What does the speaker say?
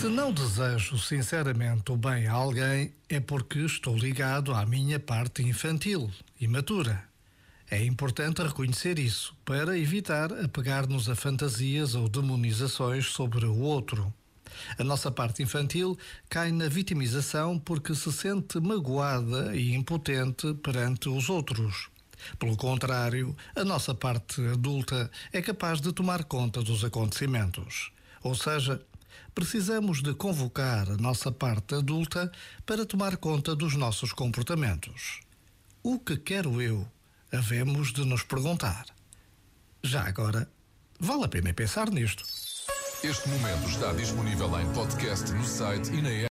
Se não desejo sinceramente o bem a alguém, é porque estou ligado à minha parte infantil, imatura. É importante reconhecer isso para evitar apegar-nos a fantasias ou demonizações sobre o outro. A nossa parte infantil cai na vitimização porque se sente magoada e impotente perante os outros. Pelo contrário, a nossa parte adulta é capaz de tomar conta dos acontecimentos. Ou seja, precisamos de convocar a nossa parte adulta para tomar conta dos nossos comportamentos. O que quero eu? Havemos de nos perguntar. Já agora, vale a pena pensar nisto. Este momento está disponível em podcast no site e na app.